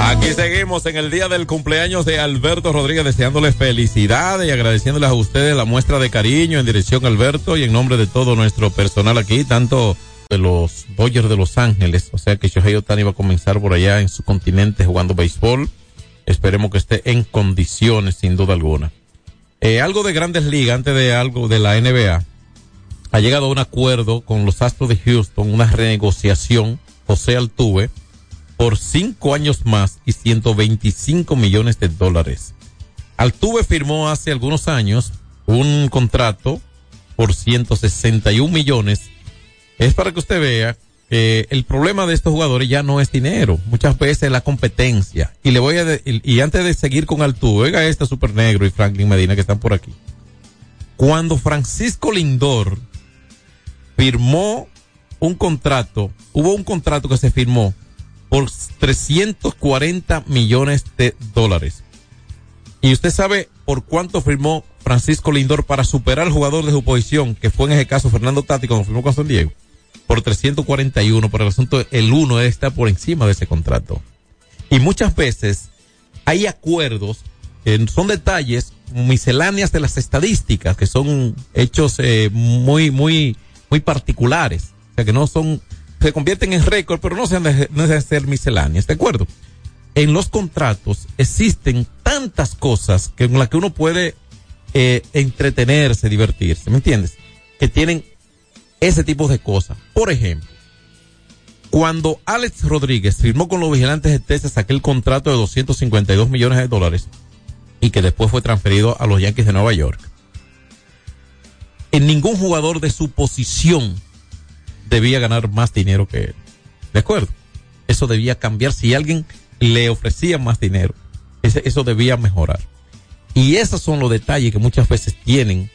Aquí seguimos en el día del cumpleaños de Alberto Rodríguez, deseándole felicidades y agradeciéndoles a ustedes la muestra de cariño en dirección a Alberto y en nombre de todo nuestro personal aquí, tanto de los Dodgers de Los Ángeles, o sea que Shohei Otani va a comenzar por allá en su continente jugando béisbol. Esperemos que esté en condiciones, sin duda alguna. Eh, algo de grandes ligas, antes de algo de la NBA, ha llegado a un acuerdo con los Astros de Houston, una renegociación, José Altuve, por cinco años más y 125 millones de dólares. Altuve firmó hace algunos años un contrato por 161 millones. Es para que usted vea que el problema de estos jugadores ya no es dinero, muchas veces es la competencia. Y le voy a y antes de seguir con Altuve, oiga este super negro y Franklin Medina que están por aquí. Cuando Francisco Lindor firmó un contrato, hubo un contrato que se firmó por 340 millones de dólares. Y usted sabe por cuánto firmó Francisco Lindor para superar al jugador de su posición, que fue en ese caso Fernando Tati cuando firmó con San Diego, por 341, por el asunto, el uno está por encima de ese contrato. Y muchas veces hay acuerdos son detalles misceláneas de las estadísticas, que son hechos eh, muy, muy, muy particulares. O sea, que no son, se convierten en récord, pero no se han de, ser misceláneas, ¿de acuerdo? En los contratos existen tantas cosas que con las que uno puede eh, entretenerse, divertirse, ¿me entiendes? Que tienen ese tipo de cosas. Por ejemplo, cuando Alex Rodríguez firmó con los vigilantes de Texas aquel contrato de 252 millones de dólares y que después fue transferido a los Yankees de Nueva York, en ningún jugador de su posición debía ganar más dinero que él. ¿De acuerdo? Eso debía cambiar. Si alguien le ofrecía más dinero, eso debía mejorar. Y esos son los detalles que muchas veces tienen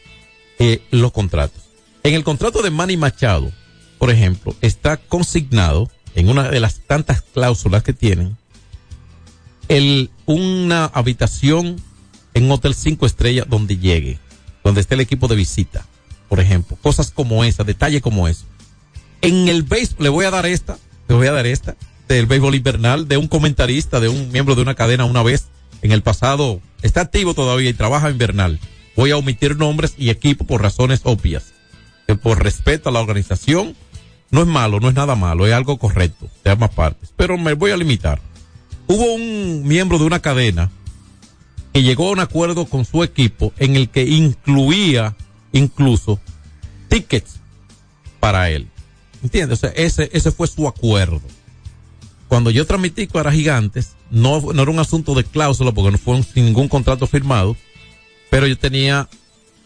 eh, los contratos. En el contrato de Manny Machado, por ejemplo, está consignado en una de las tantas cláusulas que tienen el, una habitación en hotel cinco estrellas donde llegue, donde esté el equipo de visita, por ejemplo. Cosas como esa, detalles como eso. En el béisbol, le voy a dar esta, le voy a dar esta, del béisbol invernal, de un comentarista, de un miembro de una cadena una vez, en el pasado, está activo todavía y trabaja invernal. Voy a omitir nombres y equipo por razones obvias. Por respeto a la organización, no es malo, no es nada malo, es algo correcto, de ambas partes. Pero me voy a limitar. Hubo un miembro de una cadena que llegó a un acuerdo con su equipo en el que incluía incluso tickets para él. ¿Entiendes? O sea, ese, ese fue su acuerdo. Cuando yo transmití para Gigantes, no, no era un asunto de cláusula porque no fue un- ningún contrato firmado, pero yo tenía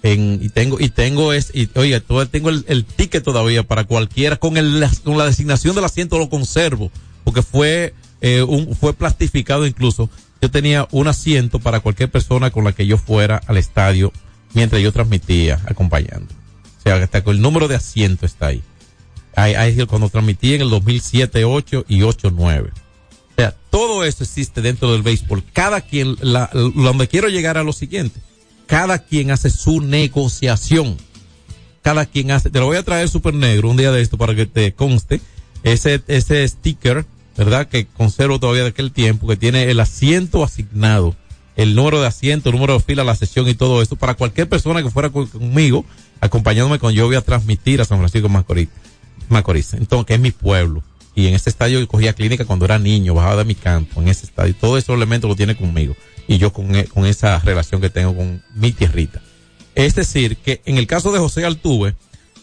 en, y tengo, y tengo es, y, oiga, tengo el, ticket todavía para cualquiera, con el, con la designación del asiento lo conservo, porque fue, eh, un, fue plastificado incluso. Yo tenía un asiento para cualquier persona con la que yo fuera al estadio mientras yo transmitía acompañando. O sea, hasta con el número de asiento está ahí. Cuando transmití en el 2007, 8 y 8, 9. O sea, todo eso existe dentro del béisbol. Cada quien, la, donde quiero llegar a lo siguiente. Cada quien hace su negociación. Cada quien hace, te lo voy a traer super negro un día de esto para que te conste. Ese, ese sticker, ¿verdad? Que conservo todavía de aquel tiempo, que tiene el asiento asignado, el número de asiento, el número de fila, la sesión y todo esto, para cualquier persona que fuera con- conmigo, acompañándome cuando yo voy a transmitir a San Francisco Macorís. Macorís, entonces, que es mi pueblo. Y en ese estadio yo cogía clínica cuando era niño, bajaba de mi campo, en ese estadio. Todo esos elementos lo tiene conmigo. Y yo con, e- con esa relación que tengo con mi tierrita. Es decir, que en el caso de José Altuve,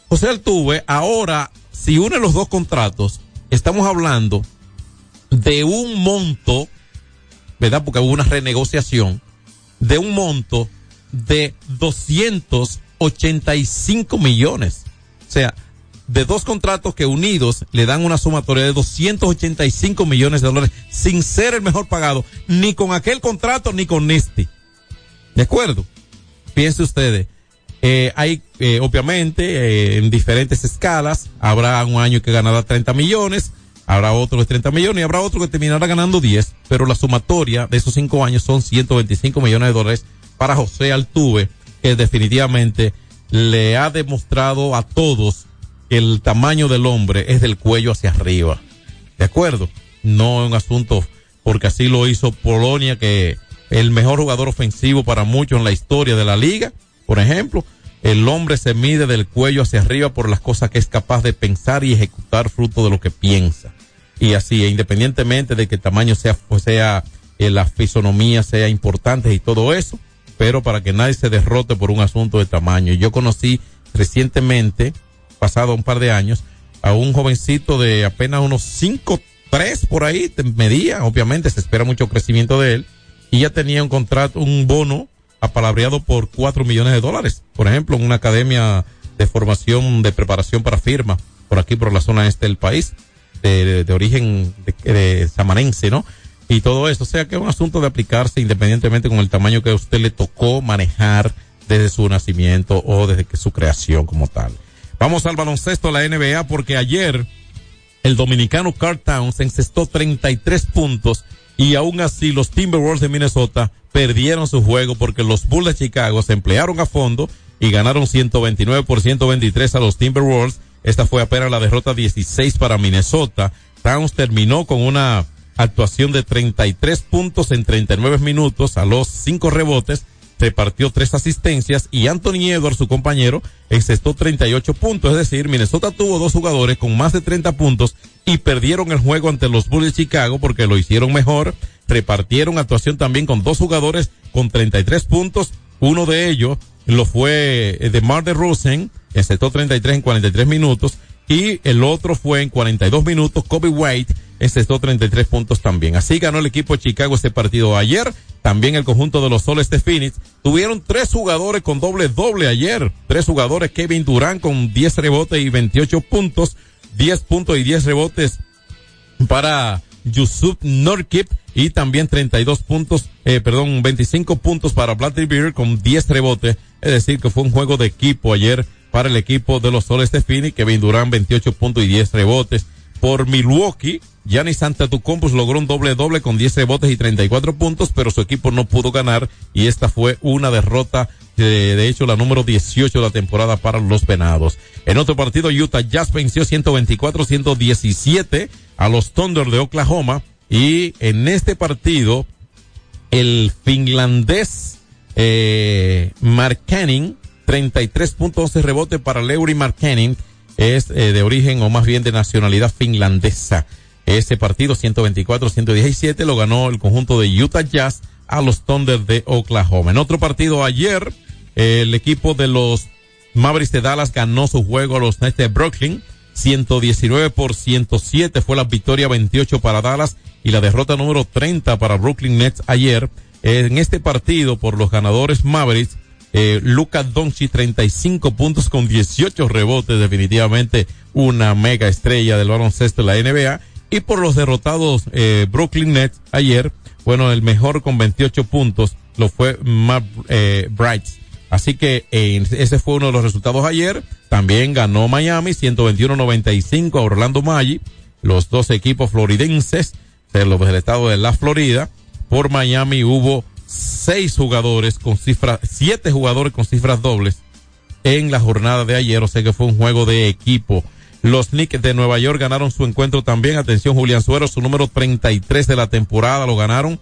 José Altuve, ahora, si une los dos contratos, estamos hablando de un monto, ¿verdad? Porque hubo una renegociación, de un monto de 285 millones. O sea, de dos contratos que unidos le dan una sumatoria de 285 millones de dólares sin ser el mejor pagado, ni con aquel contrato ni con este. ¿De acuerdo? Piense ustedes. Eh, hay, eh, obviamente, eh, en diferentes escalas, habrá un año que ganará 30 millones, habrá otro de 30 millones y habrá otro que terminará ganando 10, pero la sumatoria de esos cinco años son 125 millones de dólares para José Altuve, que definitivamente le ha demostrado a todos que el tamaño del hombre es del cuello hacia arriba. ¿De acuerdo? No es un asunto, porque así lo hizo Polonia, que el mejor jugador ofensivo para muchos en la historia de la liga, por ejemplo. El hombre se mide del cuello hacia arriba por las cosas que es capaz de pensar y ejecutar fruto de lo que piensa. Y así, e independientemente de que el tamaño sea, pues sea, eh, la fisonomía sea importante y todo eso, pero para que nadie se derrote por un asunto de tamaño. Yo conocí recientemente, pasado un par de años, a un jovencito de apenas unos 5, 3 por ahí, medía, obviamente se espera mucho crecimiento de él, y ya tenía un contrato, un bono apalabreado por 4 millones de dólares, por ejemplo, en una academia de formación, de preparación para firma, por aquí, por la zona este del país, de, de- origen de samanense, ¿no? Y todo eso, o sea que es un asunto de aplicarse independientemente con el tamaño que a usted le tocó manejar desde su nacimiento o desde que su creación como tal. Vamos al baloncesto la NBA porque ayer el dominicano Carl Towns encestó 33 puntos y aún así los Timberwolves de Minnesota perdieron su juego porque los Bulls de Chicago se emplearon a fondo y ganaron 129 por 123 a los Timberwolves. Esta fue apenas la derrota 16 para Minnesota. Towns terminó con una actuación de 33 puntos en 39 minutos a los 5 rebotes repartió tres asistencias y Anthony Edwards, su compañero, encestó 38 puntos. Es decir, Minnesota tuvo dos jugadores con más de 30 puntos y perdieron el juego ante los Bulls de Chicago porque lo hicieron mejor. Repartieron actuación también con dos jugadores con 33 puntos. Uno de ellos lo fue eh, de Mar de Rosen, encestó 33 en 43 minutos. Y el otro fue en 42 minutos, Kobe White encestó 33 puntos también. Así ganó el equipo de Chicago este partido ayer. También el conjunto de los soles de Phoenix. Tuvieron tres jugadores con doble doble ayer. Tres jugadores, Kevin Durant con 10 rebotes y 28 puntos. 10 puntos y 10 rebotes para Yusuf Norkip y también 32 puntos, eh, perdón, 25 puntos para Bradley Beer con 10 rebotes. Es decir, que fue un juego de equipo ayer para el equipo de los soles de Phoenix. Kevin Durant 28 puntos y 10 rebotes. Por Milwaukee, Giannis Antetokounmpo logró un doble doble con 10 rebotes y 34 puntos, pero su equipo no pudo ganar y esta fue una derrota de, de hecho la número 18 de la temporada para los Venados. En otro partido Utah Jazz venció 124-117 a los Thunder de Oklahoma y en este partido el finlandés eh, Mark Canning 33.11 rebote para Leury Markkanen es eh, de origen o más bien de nacionalidad finlandesa. Ese partido 124-117 lo ganó el conjunto de Utah Jazz a los Thunder de Oklahoma. En otro partido ayer, el equipo de los Mavericks de Dallas ganó su juego a los Nets de Brooklyn. 119 por 107 fue la victoria 28 para Dallas y la derrota número 30 para Brooklyn Nets ayer. En este partido por los ganadores Mavericks, eh, Luka Doncic 35 puntos con 18 rebotes, definitivamente una mega estrella del baloncesto de la NBA. Y por los derrotados eh, Brooklyn Nets ayer, bueno, el mejor con 28 puntos lo fue Matt eh, Brights. Así que eh, ese fue uno de los resultados ayer. También ganó Miami 121-95 a Orlando Maggi. Los dos equipos floridenses de los del estado de la Florida. Por Miami hubo seis jugadores con cifras, siete jugadores con cifras dobles en la jornada de ayer. O sea que fue un juego de equipo. Los Knicks de Nueva York ganaron su encuentro también. Atención, Julián Suero, su número 33 de la temporada lo ganaron.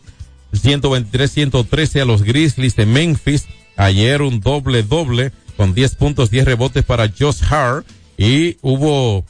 123-113 a los Grizzlies de Memphis. Ayer un doble doble con 10 puntos, 10 rebotes para Josh Hart. Y hubo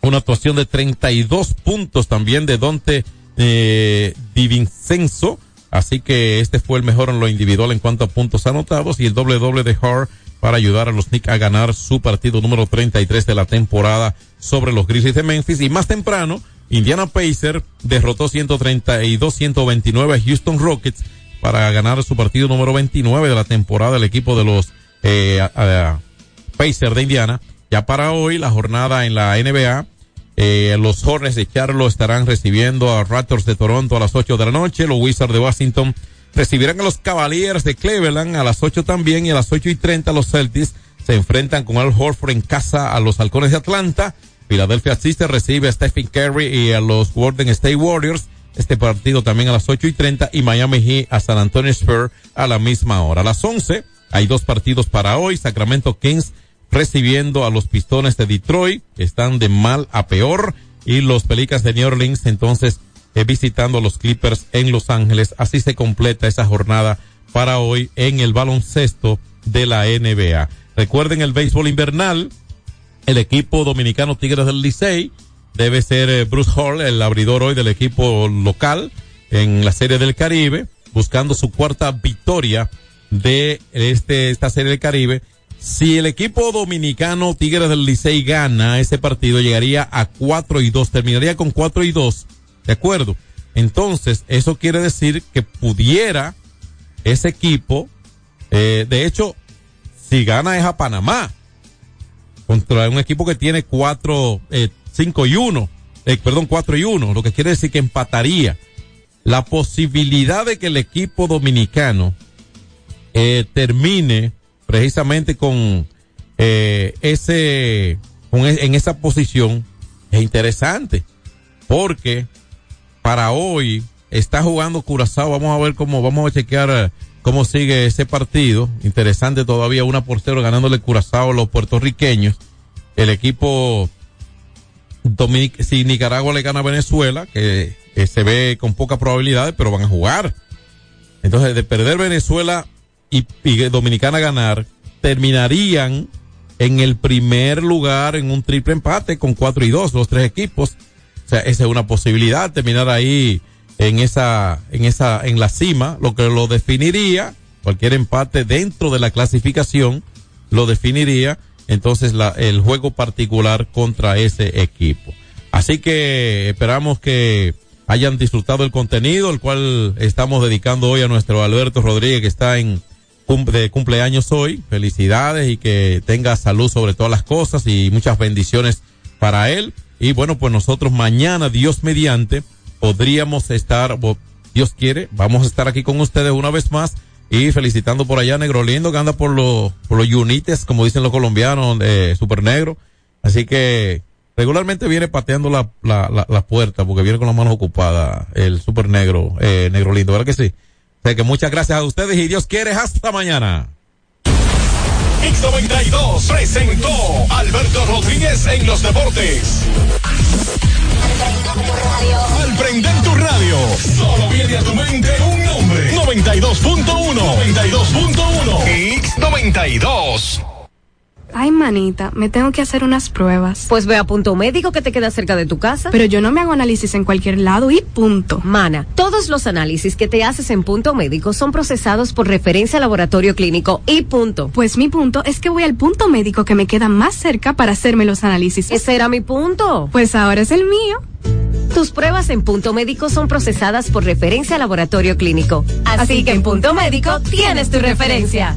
una actuación de 32 puntos también de Dante eh, Divincenzo. Así que este fue el mejor en lo individual en cuanto a puntos anotados y el doble doble de Hart para ayudar a los Knicks a ganar su partido número 33 de la temporada sobre los Grizzlies de Memphis. Y más temprano, Indiana Pacer derrotó 132-129 a Houston Rockets para ganar su partido número 29 de la temporada el equipo de los eh, Pacers de Indiana. Ya para hoy, la jornada en la NBA, eh, los Hornets de Charlotte estarán recibiendo a Raptors de Toronto a las 8 de la noche. Los Wizards de Washington recibirán a los Cavaliers de Cleveland a las 8 también y a las 8 y 30 los Celtics se enfrentan con Al Horford en casa a los Halcones de Atlanta. Philadelphia Sixers recibe a Stephen Curry y a los Golden State Warriors. Este partido también a las 8 y 30 y Miami Heat a San Antonio Spurs a la misma hora. A las 11 hay dos partidos para hoy. Sacramento Kings recibiendo a los Pistones de Detroit. Están de mal a peor. Y los Pelicas de New Orleans entonces eh, visitando a los Clippers en Los Ángeles. Así se completa esa jornada para hoy en el baloncesto de la NBA. Recuerden el béisbol invernal. El equipo dominicano Tigres del Licey debe ser eh, Bruce Hall, el abridor hoy del equipo local en la Serie del Caribe, buscando su cuarta victoria de este esta Serie del Caribe. Si el equipo dominicano Tigres del Licey gana ese partido, llegaría a 4 y 2, terminaría con 4 y 2, ¿de acuerdo? Entonces, eso quiere decir que pudiera ese equipo, eh, de hecho, si gana es a Panamá, contra un equipo que tiene 4, eh, 5 y 1, eh, perdón, 4 y 1, lo que quiere decir que empataría. La posibilidad de que el equipo dominicano eh, termine precisamente con eh, ese, e- en esa posición es interesante, porque para hoy está jugando Curazao, vamos a ver cómo, vamos a chequear eh, cómo sigue ese partido, interesante todavía una por cero ganándole Curazao a los puertorriqueños, el equipo Dominic, si Nicaragua le gana a Venezuela, que, que se ve con poca probabilidad, pero van a jugar. Entonces, de perder Venezuela y, Dominicana ganar, terminarían en el primer lugar en un triple empate con cuatro y dos, los tres equipos. O sea, esa es una posibilidad, terminar ahí en esa, en esa, en la cima, lo que lo definiría, cualquier empate dentro de la clasificación, lo definiría entonces la, el juego particular contra ese equipo. Así que esperamos que hayan disfrutado el contenido, el cual estamos dedicando hoy a nuestro Alberto Rodríguez, que está en de cumpleaños hoy. Felicidades y que tenga salud sobre todas las cosas y muchas bendiciones para él. Y bueno, pues nosotros mañana, Dios mediante, podríamos estar, Dios quiere, vamos a estar aquí con ustedes una vez más y felicitando por allá Negro Lindo que anda por los, por los yunites, como dicen los colombianos, de Super Negro. Así que regularmente viene pateando la, la, la, la puerta porque viene con las manos ocupadas el Super Negro, eh, Negro Lindo, ¿verdad que sí? Sea que muchas gracias a ustedes y Dios quiere, hasta mañana. X92 presentó Alberto Rodríguez en los deportes. Al prender tu radio, solo viene a tu mente un nombre. 92.1. 92.1. X92. Ay, manita, me tengo que hacer unas pruebas. Pues ve a punto médico que te queda cerca de tu casa. Pero yo no me hago análisis en cualquier lado y punto. Mana, todos los análisis que te haces en punto médico son procesados por referencia al laboratorio clínico y punto. Pues mi punto es que voy al punto médico que me queda más cerca para hacerme los análisis. Ese era mi punto. Pues ahora es el mío. Tus pruebas en punto médico son procesadas por referencia al laboratorio clínico. Así, que en punto médico tienes tu referencia.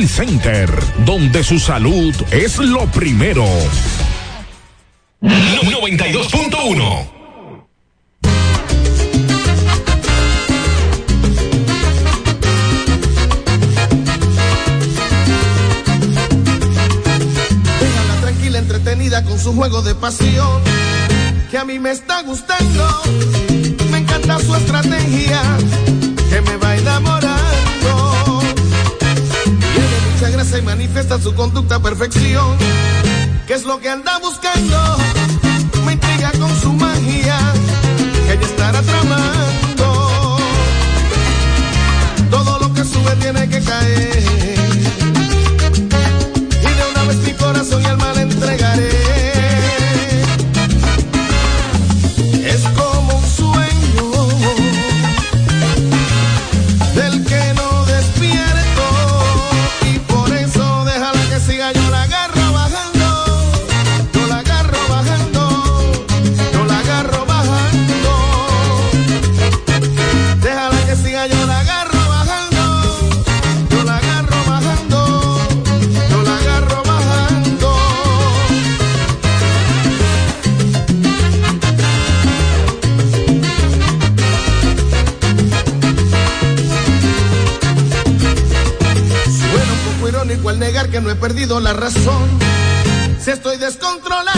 Center donde su salud es lo primero. 92.1 Déjala tranquila, entretenida con su juego de pasión, que a mí me está gustando. Me encanta su estrategia, gracia y manifiesta su conducta a perfección, que es lo que anda buscando. Me intriga con su magia, que ella estará tramando. Todo lo que sube tiene que caer. La razón. Si estoy descontrolado,